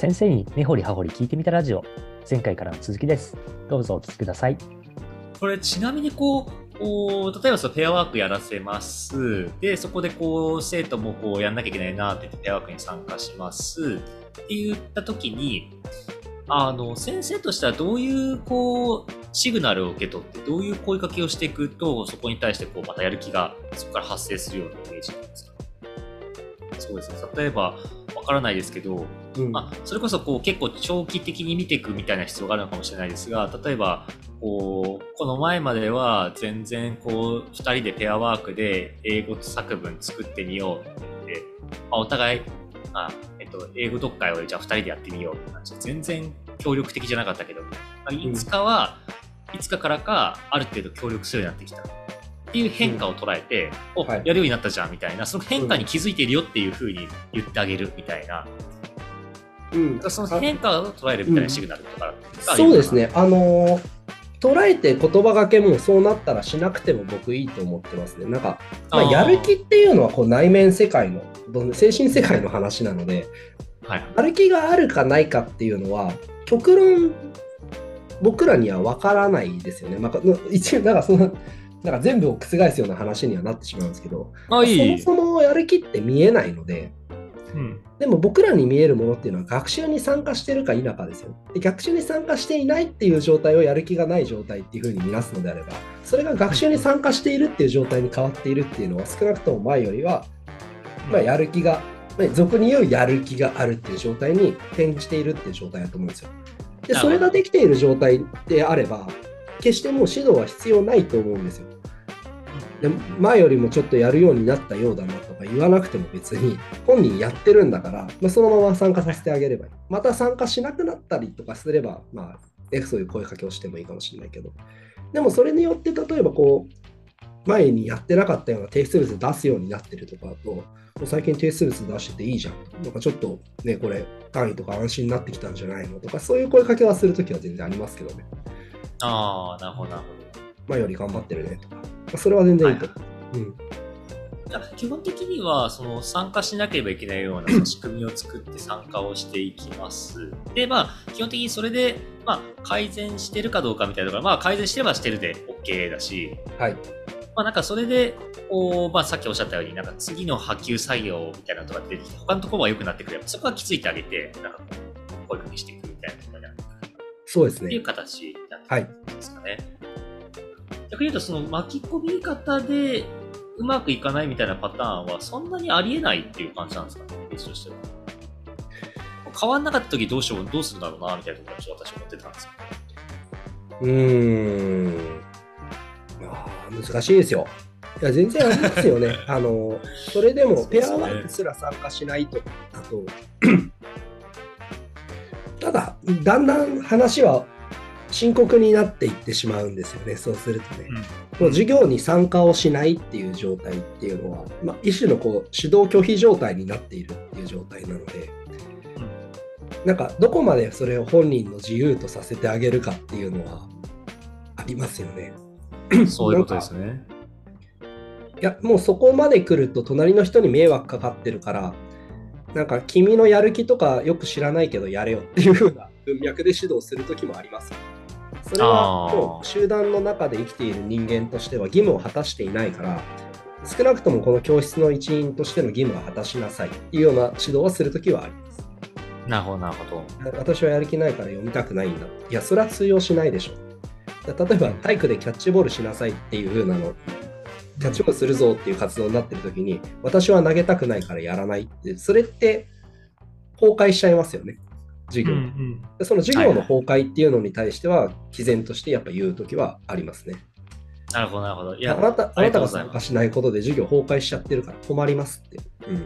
先生に根掘り葉掘り聞いてみたラジオ。前回からの続きです。どうぞお聞きください。これちなみにこうこう例えばそのペアワークやらせます。でそこでこう生徒もこうやんなきゃいけないなって言ってペアワークに参加します。って言った時にあの先生としてはどういうこうシグナルを受け取ってどういう声かけをしていくとそこに対してこうまたやる気がそこから発生するようなイメージなんですか？そうですね。例えばわからないですけど、うん、まあ、それこそこう結構長期的に見ていくみたいな必要があるのかもしれないですが例えばこうこの前までは全然こう2人でペアワークで英語作文作ってみようって、まあ、お互い、まあえっと、英語読解をじゃあ2人でやってみようって感じで全然協力的じゃなかったけど、まあ、いつかは、いつかからかある程度協力するようになってきた。っていう変化を捉えて、うん、お、はい、やるようになったじゃんみたいな、その変化に気づいているよっていうふうに言ってあげるみたいな、うん、その変化を捉えるみたいなシグナルとか、うん、そうですね、あのー、捉えて言葉がけもそうなったらしなくても僕いいと思ってますね。なんか、まあ、やる気っていうのはこう内面世界の、精神世界の話なので、はい、やる気があるかないかっていうのは、極論、僕らには分からないですよね。まあ、一応、だからその、なんか全部を覆すような話にはなってしまうんですけど、あいい。そもそもやる気って見えないので、うん、でも僕らに見えるものっていうのは学習に参加してるか否かですよ。で学習に参加していないっていう状態をやる気がない状態っていうふうに見なすのであれば、それが学習に参加しているっていう状態に変わっているっていうのは少なくとも前よりは、まあ、やる気が、まあ、俗に言うやる気があるっていう状態に転じているっていう状態だと思うんですよ。で、それができている状態であれば、決してもう指導は必要ないと思うんですよ。で前よりもちょっとやるようになったようだなとか言わなくても別に本人やってるんだから、まあ、そのまま参加させてあげればいい。また参加しなくなったりとかすれば、まあ、そういう声かけをしてもいいかもしれないけど。でもそれによって例えばこう前にやってなかったような提出物出すようになってるとかと、最近提出物出してていいじゃん。なんかちょっとね、これ単位とか安心になってきたんじゃないのとか、そういう声かけはするときは全然ありますけどね。ああ、なるほど、なるほど。前より頑張ってるねとか。それは全然いいと。はい、うん基本的にはその参加しなければいけないような仕組みを作って参加をしていきます。で、まあ、基本的にそれで、まあ、改善してるかどうかみたいなところまあ、改善してればしてるで OK だし、はい。まあ、なんかそれで、こう、まあ、さっきおっしゃったように、なんか次の波及作業みたいなのとか出てきて、他のところが良くなってくれば、そこは気づいてあげて、なんかこう、声かけしていくみたいなところになるそうですね。っていう形になってくるんですかね。はい逆に言うと、その巻き込み方でうまくいかないみたいなパターンはそんなにありえないっていう感じなんですかね、ベースとしては。変わんなかった時どうしよう、どうするんだろうな、みたいなところちょっと私思ってたんですよ。うーん。あ難しいですよ。いや、全然ありますよね。あの、それでも、ペアワークすら参加しないと、あと、ただ、だんだん話は深刻になっていってしまうんですよね、そうするとね。うん、授業に参加をしないっていう状態っていうのは、まあ、一種のこう指導拒否状態になっているっていう状態なので、うん、なんかどこまでそれを本人の自由とさせてあげるかっていうのはありますよね。そういうことですね。いや、もうそこまで来ると隣の人に迷惑かかってるから、なんか君のやる気とかよく知らないけどやれよっていう風な文脈で指導する時もあります。それはもう集団の中で生きている人間としては義務を果たしていないから少なくともこの教室の一員としての義務は果たしなさいっていうような指導をするときはあります。なるほど、なるほど。私はやる気ないから読みたくないんだ。いや、それは通用しないでしょ。例えば体育でキャッチボールしなさいっていう風なの、キャッチボールするぞっていう活動になってる時に、私は投げたくないからやらないって、それって崩壊しちゃいますよね。授業、うんうん、その授業の崩壊っていうのに対しては、毅然としてやっぱ言うときはありますね。なるほど、なるほど。いやあなたあなたが参加しないことで授業崩壊しちゃってるから困りますって、うん、う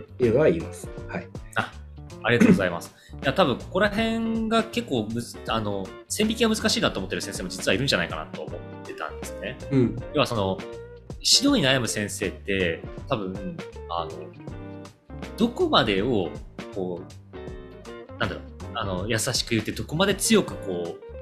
ん、いうのは言います。はい。あありがとうございます。いや、多分ここら辺が結構むあの、線引きが難しいなと思ってる先生も実はいるんじゃないかなと思ってたんですね。うん。要はその、指導に悩む先生って、多分、あの、どこまでを、こう、なんだろう、あの、優しく言ってどこまで強くこう、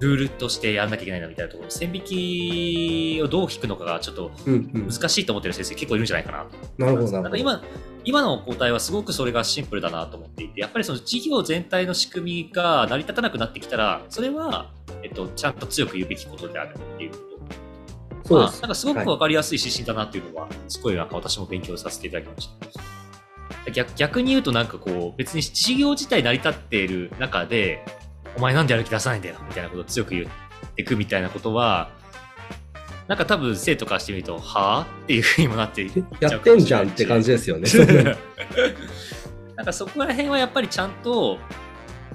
ルールとしてやらなきゃいけないのみたいなところ、線引きをどう引くのかがちょっと難しいと思ってる先生結構いるんじゃないかな。なるほど。なんか今、今の交代はすごくそれがシンプルだなと思っていて、やっぱりその事業全体の仕組みが成り立たなくなってきたら、それは、えっと、ちゃんと強く言うべきことであるっていうこと。そうです。まあ、なんかすごくわかりやすい指針だなっていうのは、すごいなんか私も勉強させていただきました。逆逆に言うとなんかこう、別に事業自体成り立っている中で、お前なんでやる気出さないんだよみたいなことを強く言っていくみたいなことは、なんか多分生徒からしてみると、はぁっていうふうにもなっていっちゃうやってんじゃんって感じじですよ ね。なんかそこら辺はやっぱりちゃんと、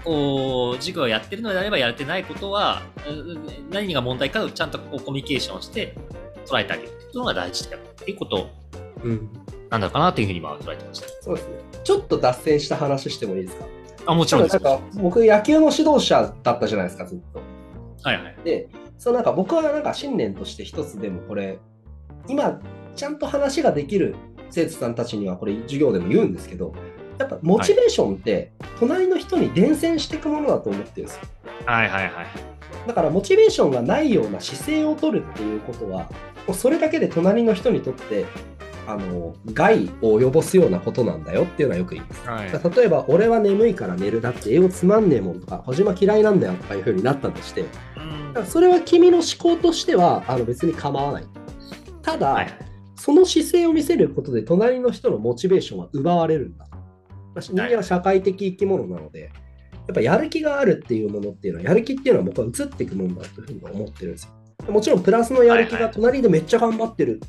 こう、授業をやってるのであればやれてないことは、うん何が問題かをちゃんとこうコミュニケーションして捉えてあげるっていうのが大事だよっていうこと。うん。なんだかなっていうふうに今捉えてました。そうですね。ちょっと脱線した話してもいいですか？あ、もちろんです。なんか僕野球の指導者だったじゃないですか、ずっと。はいはい。で、そうなんか僕はなんか信念として一つでもこれ、今、ちゃんと話ができる生徒さんたちにはこれ授業でも言うんですけど、やっぱモチベーションって隣の人に伝染していくものだと思ってるんですよ。はいはいはい。だからモチベーションがないような姿勢を取るっていうことは、もうそれだけで隣の人にとって、あの害を及ぼすようなことなんだよっていうのはよく言います。はい、例えば、俺は眠いから寝るだって、英語つまんねえもんとか、小島嫌いなんだよとかいうふうになったとして、うんだからそれは君の思考としてはあの別に構わない。ただ、はいその姿勢を見せることで隣の人のモチベーションは奪われるんだ。まあ人間は社会的生き物なので、やっぱやる気があるっていうものっていうのは、やる気っていうのは僕は移っていくものだというふうに思ってるんですよ。もちろんプラスのやる気が隣でめっちゃ頑張ってる。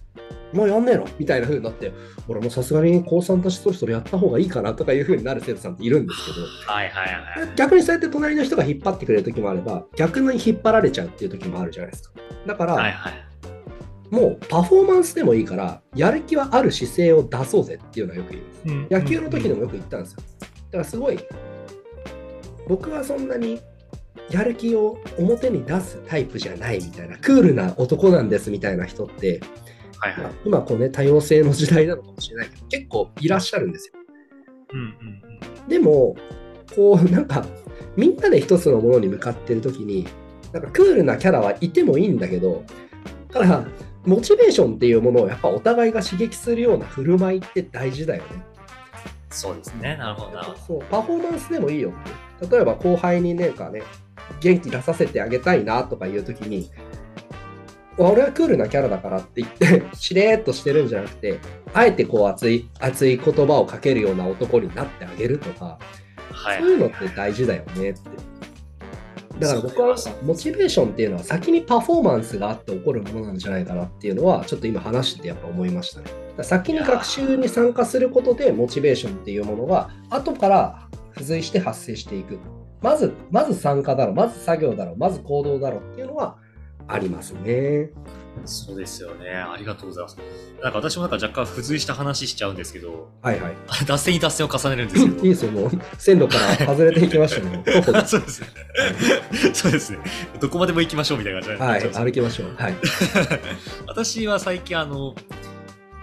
もうやんねえの？みたいな風になって、俺もさすがに高3たちそろそろやった方がいいかなとかいう風になる生徒さんっているんですけど、はいはいはい。逆にそうやって隣の人が引っ張ってくれる時もあれば、逆に引っ張られちゃうっていう時もあるじゃないですか。だから、はいはい。もうパフォーマンスでもいいから、やる気はある姿勢を出そうぜっていうのはよく言います。野球の時でもよく言ったんですよ。だからすごい、僕はそんなにやる気を表に出すタイプじゃないみたいな、クールな男なんですみたいな人って、はいはい。今こうね、多様性の時代なのかもしれないけど、結構いらっしゃるんですよ。うんうんでも、こう、なんか、みんなで一つのものに向かってる時に、なんかクールなキャラはいてもいいんだけど、ただ、モチベーションっていうものをやっぱお互いが刺激するような振る舞いって大事だよね。そうですね。なるほどなるほど。そう、パフォーマンスでもいいよって。例えば後輩になんかね、元気出させてあげたいなとかいう時に、俺はクールなキャラだからって言って、しれーっとしてるんじゃなくて、あえてこう熱い、熱い言葉をかけるような男になってあげるとか、はいそういうのって大事だよねって。だから僕はモチベーションっていうのは先にパフォーマンスがあって起こるものなんじゃないかなっていうのはちょっと今話しててやっぱ思いましたね。先に学習に参加することでモチベーションっていうものが後から付随して発生していく。まず、まず参加だろう、まず作業だろう、まず行動だろうっていうのはありますね。そうですよね。ありがとうございます。なんか私もなんか若干付随した話しちゃうんですけど、はいはい。脱線に脱線を重ねるんですけど。いいですよ、もう線路から外れていきましたね。徒歩で そうですね。そうですね。どこまでも行きましょうみたいな感じはい、歩きましょう。はい。私は最近あの、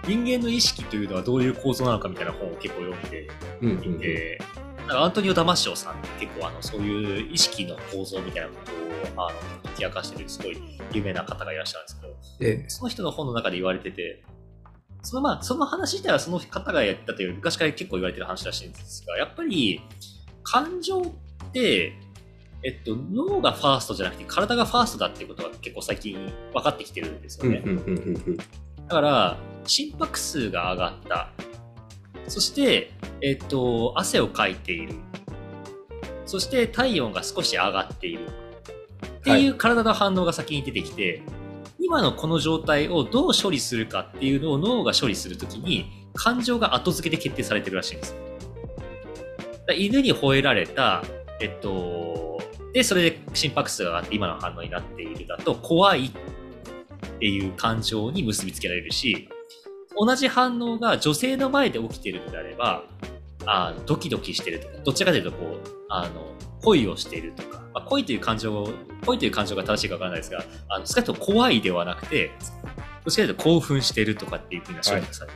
人間の意識というのはどういう構造なのかみたいな本を結構読んでうんうんうんいて、なんかアントニオ・ダマシオさんって結構あのそういう意識の構造みたいなことをあの解き明かしてるすごい有名な方がいらっしゃるんですけど、ええその人の本の中で言われてて、そのまあ、その話自体はその方がやったという昔から結構言われてる話らしいんですが、やっぱり感情って、えっと、脳がファーストじゃなくて体がファーストだっていうことが結構最近分かってきてるんですよね。だから、心拍数が上がった。そして、えっと、汗をかいている。そして、体温が少し上がっている。っていう体の反応が先に出てきて、今のこの状態をどう処理するかっていうのを脳が処理するときに、感情が後付けで決定されてるらしいんです。犬に吠えられた、えっと、で、それで心拍数が上がって今の反応になっているだと、怖いっていう感情に結びつけられるし、同じ反応が女性の前で起きているのであれば、あドキドキしてるとか、どっちかというとこう、あの、恋をしているとか、まあ、恋という感情を、恋という感情が正しいかわからないですが、あの、少なくとも怖いではなくて、どっちかというと興奮しているとかっていうふうな処理がされ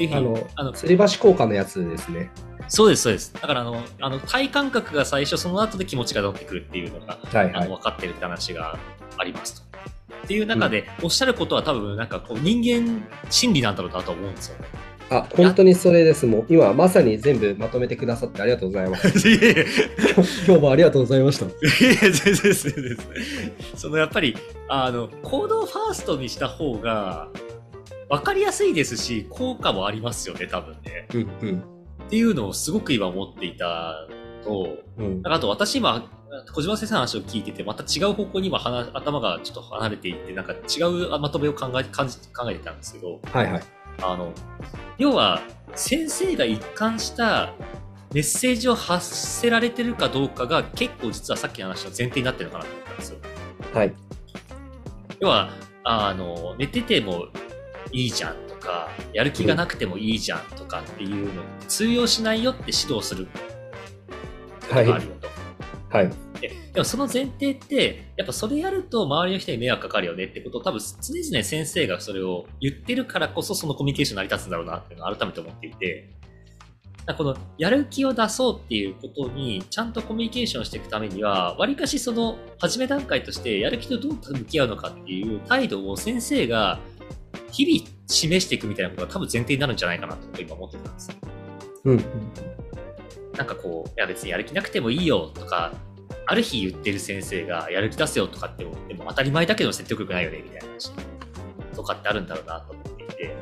ていうふうにあの、あの吊り橋効果のやつですね。そうです、そうです。だからあの、あの体感覚が最初、その後で気持ちが乗ってくるっていうのが、はいはいあの。分かってるって話がありますと。っていう中で、おっしゃることは多分、なんかこう、人間心理なんだろうなと思うんですよね。あ、本当にそれです。もう今まさに全部まとめてくださってありがとうございます。いやいや今日もありがとうございました。いや、全然です、全然です。そのやっぱり、あの、行動ファーストにした方が、分かりやすいですし、効果もありますよね、多分ね。うんうんっていうのをすごく今思っていたと、うんあと私今、小島先生の話を聞いてて、また違う方向に今話頭がちょっと離れていって、なんか違うまとめを考え考えてたんですけど、はいはい。あの、要は、先生が一貫したメッセージを発せられてるかどうかが結構実はさっきの話の前提になってるのかなと思ったんですよ。はい。要は、あの、寝ててもいいじゃんとか、やる気がなくてもいいじゃんとかっていうのって通用しないよって指導することがあるよと。はい。ででもその前提って、やっぱそれやると周りの人に迷惑かかるよねってことを多分常々先生がそれを言ってるからこそそのコミュニケーション成り立つんだろうなっていうのを改めて思っていて、このやる気を出そうっていうことにちゃんとコミュニケーションしていくためには、わりかしその始め段階としてやる気とどう向き合うのかっていう態度を先生が日々示していくみたいなことが多分前提になるんじゃないかなと今思ってたんですよ。うん。なんかこう、いや別にやる気なくてもいいよとか、ある日言ってる先生がやる気出せよとかっても、でも当たり前だけど説得力ないよねみたいな話とかってあるんだろうなと思っていて、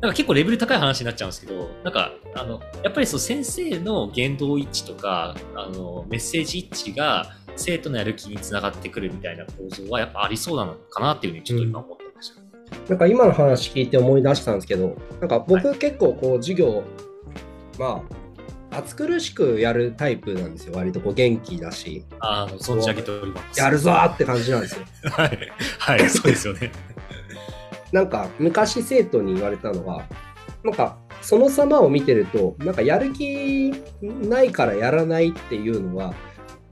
なんか結構レベル高い話になっちゃうんですけど、なんか、あの、やっぱりそう先生の言動一致とか、あの、メッセージ一致が生徒のやる気につながってくるみたいな構造はやっぱありそうなのかなっていうふうにちょっと今思ってました。なんか今の話聞いて思い出したんですけど、なんか僕結構こう授業、まあ、暑苦しくやるタイプなんですよ。割とこう元気だし、あの、存じ上げております。やるぞーって感じなんですよ。はい。はい、そうですよね。なんか昔生徒に言われたのは、なんかその様を見てると、なんかやる気ないからやらないっていうのは、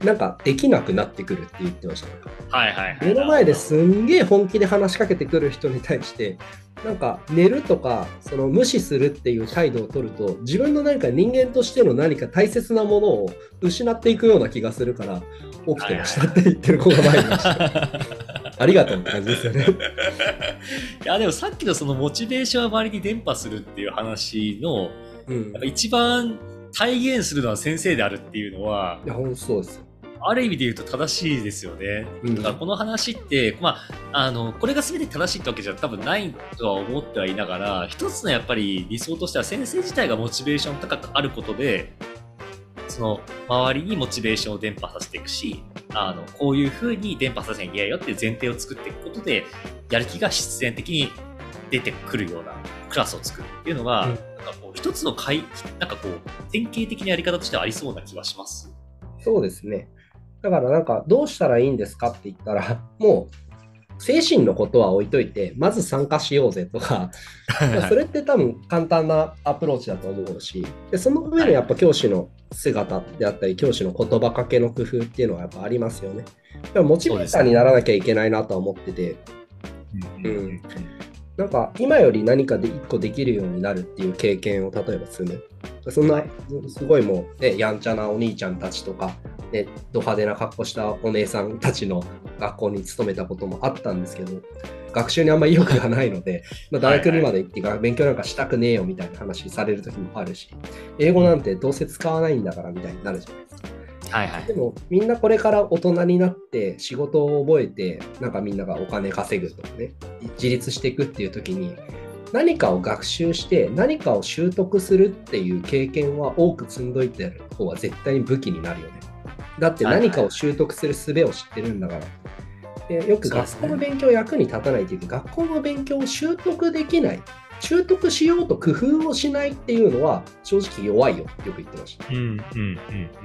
なんかできなくなってくるって言ってました。なんかはいはいはい。目の前ですんげえ本気で話しかけてくる人に対して、なんか寝るとかその無視するっていう態度を取ると自分の何か人間としての何か大切なものを失っていくような気がするから起きてましたって言ってる子が前にいました。ありがとうって感じですよね。いやでもさっきのそのモチベーションを周りに伝播するっていう話のうん。一番体現するのは先生であるっていうのはいや、本当そうですよ。ある意味で言うと正しいですよね。うんだからこの話って、まあ、あのこれが全て正しいってわけじゃ多分ないとは思ってはいながら一つのやっぱり理想としては先生自体がモチベーション高くあることでその周りにモチベーションを伝播させていくしあのこういうふうに伝播させなきゃいけないよっていう前提を作っていくことでやる気が必然的に出てくるようなクラスを作るっていうのが、うんなんかこう一つの回なんかこう典型的なやり方としてはありそうな気はします。そうですね。だからなんかどうしたらいいんですかって言ったら、もう精神のことは置いといて、まず参加しようぜとか、それって多分簡単なアプローチだと思うし、でその上でやっぱ教師の姿であったり、教師の言葉かけの工夫っていうのはやっぱありますよね。でもモチベーターにならなきゃいけないなとは思ってて、うんなんか今より何かで一個できるようになるっていう経験を例えば積む。そんな、すごいもう、ね、やんちゃなお兄ちゃんたちとか、ね、ド派手な格好したお姉さんたちの学校に勤めたこともあったんですけど、学習にあんまり意欲がないので、まあ、大学にまで行ってが勉強なんかしたくねえよみたいな話される時もあるし、英語なんてどうせ使わないんだからみたいになるじゃないですか。はいはいで。もみんなこれから大人になって仕事を覚えてなんかみんながお金稼ぐとかね自立していくっていう時に何かを学習して何かを習得するっていう経験は多く積んどいてる方は絶対に武器になるよね。だって何かを習得する術を知ってるんだから、でよく学校の勉強役に立たないっていうか、学校の勉強を習得できない習得しようと工夫をしないっていうのは正直弱いよってよく言ってましたうんうん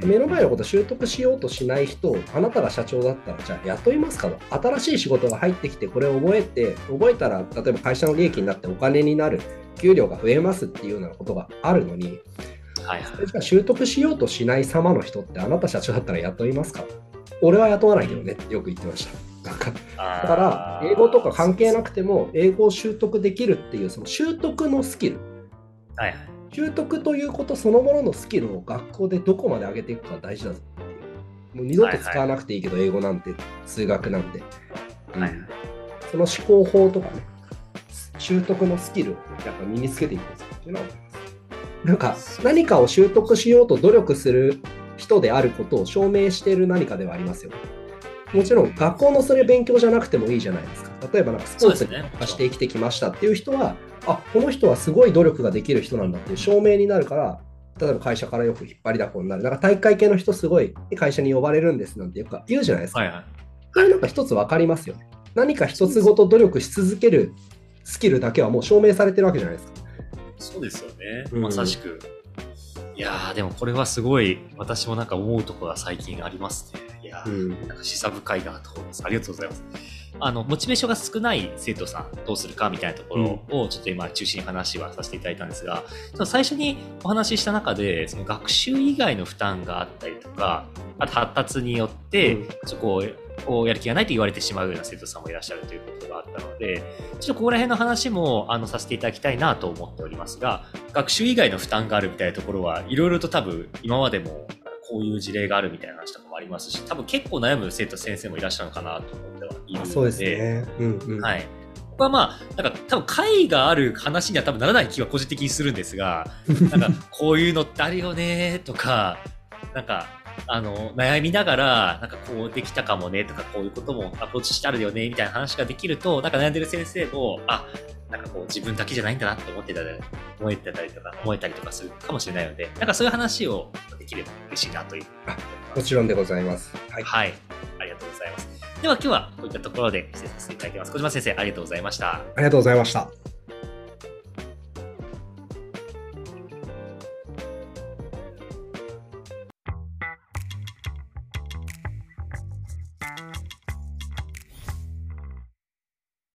うん目の前のことを習得しようとしない人、あなたが社長だったら、じゃあ雇いますかと。新しい仕事が入ってきて、これを覚えて、覚えたら、例えば会社の利益になってお金になる、給料が増えますっていうようなことがあるのに、はいはい。じゃあ習得しようとしない様の人って、あなた社長だったら雇いますか俺は雇わないけどねってよく言ってました。なんかだだから、英語とか関係なくても、英語を習得できるっていう、その習得のスキル。はいはい。習得ということそのもののスキルを学校でどこまで上げていくかが大事だぞっていう。もう二度と使わなくていいけど、英語なんて、数学なんて。うんはいはいその思考法とかね、習得のスキルをやっぱ身につけていくっていうのは思います。なんか何かを習得しようと努力する人であることを証明している何かではありますよ。もちろん学校のそれ勉強じゃなくてもいいじゃないですか。例えばなんかスポーツにして生きてきましたっていう人は、あこの人はすごい努力ができる人なんだっていう証明になるから、例えば会社からよく引っ張りだこになる。なんか体育会系の人すごい会社に呼ばれるんですなんてよく言うじゃないですか。はいはい。これなんか一つ分かりますよね。何か一つごと努力し続けるスキルだけはもう証明されてるわけじゃないですか。そうですよね。うんまさしく。いやー、でもこれはすごい、私もなんか思うところが最近ありますね。いやー、うんなんか示唆深いなと思います。ありがとうございます。あの、モチベーションが少ない生徒さんどうするかみたいなところをちょっと今中心に話はさせていただいたんですが、その最初にお話しした中で、その学習以外の負担があったりとか、あと発達によって、うんそこをこうやる気がないと言われてしまうような生徒さんもいらっしゃるということがあったので、ちょっとここら辺の話もあのさせていただきたいなと思っておりますが、学習以外の負担があるみたいなところはいろいろと多分今までもこういう事例があるみたいな話とかもありますし、多分結構悩む生徒先生もいらっしゃるのかなと思ってはいるので、そうですね。うんうん。はい。ここはまあ、なんか多分解がある話には多分ならない気は個人的にするんですが、なんかこういうのってあるよねとか、なんか、あの、悩みながら、なんかこうできたかもねとか、こういうこともアプローチしてあるよねみたいな話ができると、なんか悩んでる先生も、あ、なんかこう自分だけじゃないんだなって思ってたり、思えてたりとか、思えたりとかするかもしれないので、なんかそういう話をできれば嬉しいなという。もちろんでございます。はい。はい。ありがとうございます。では今日はこういったところで失礼させていただきます。小島先生、ありがとうございました。ありがとうございました。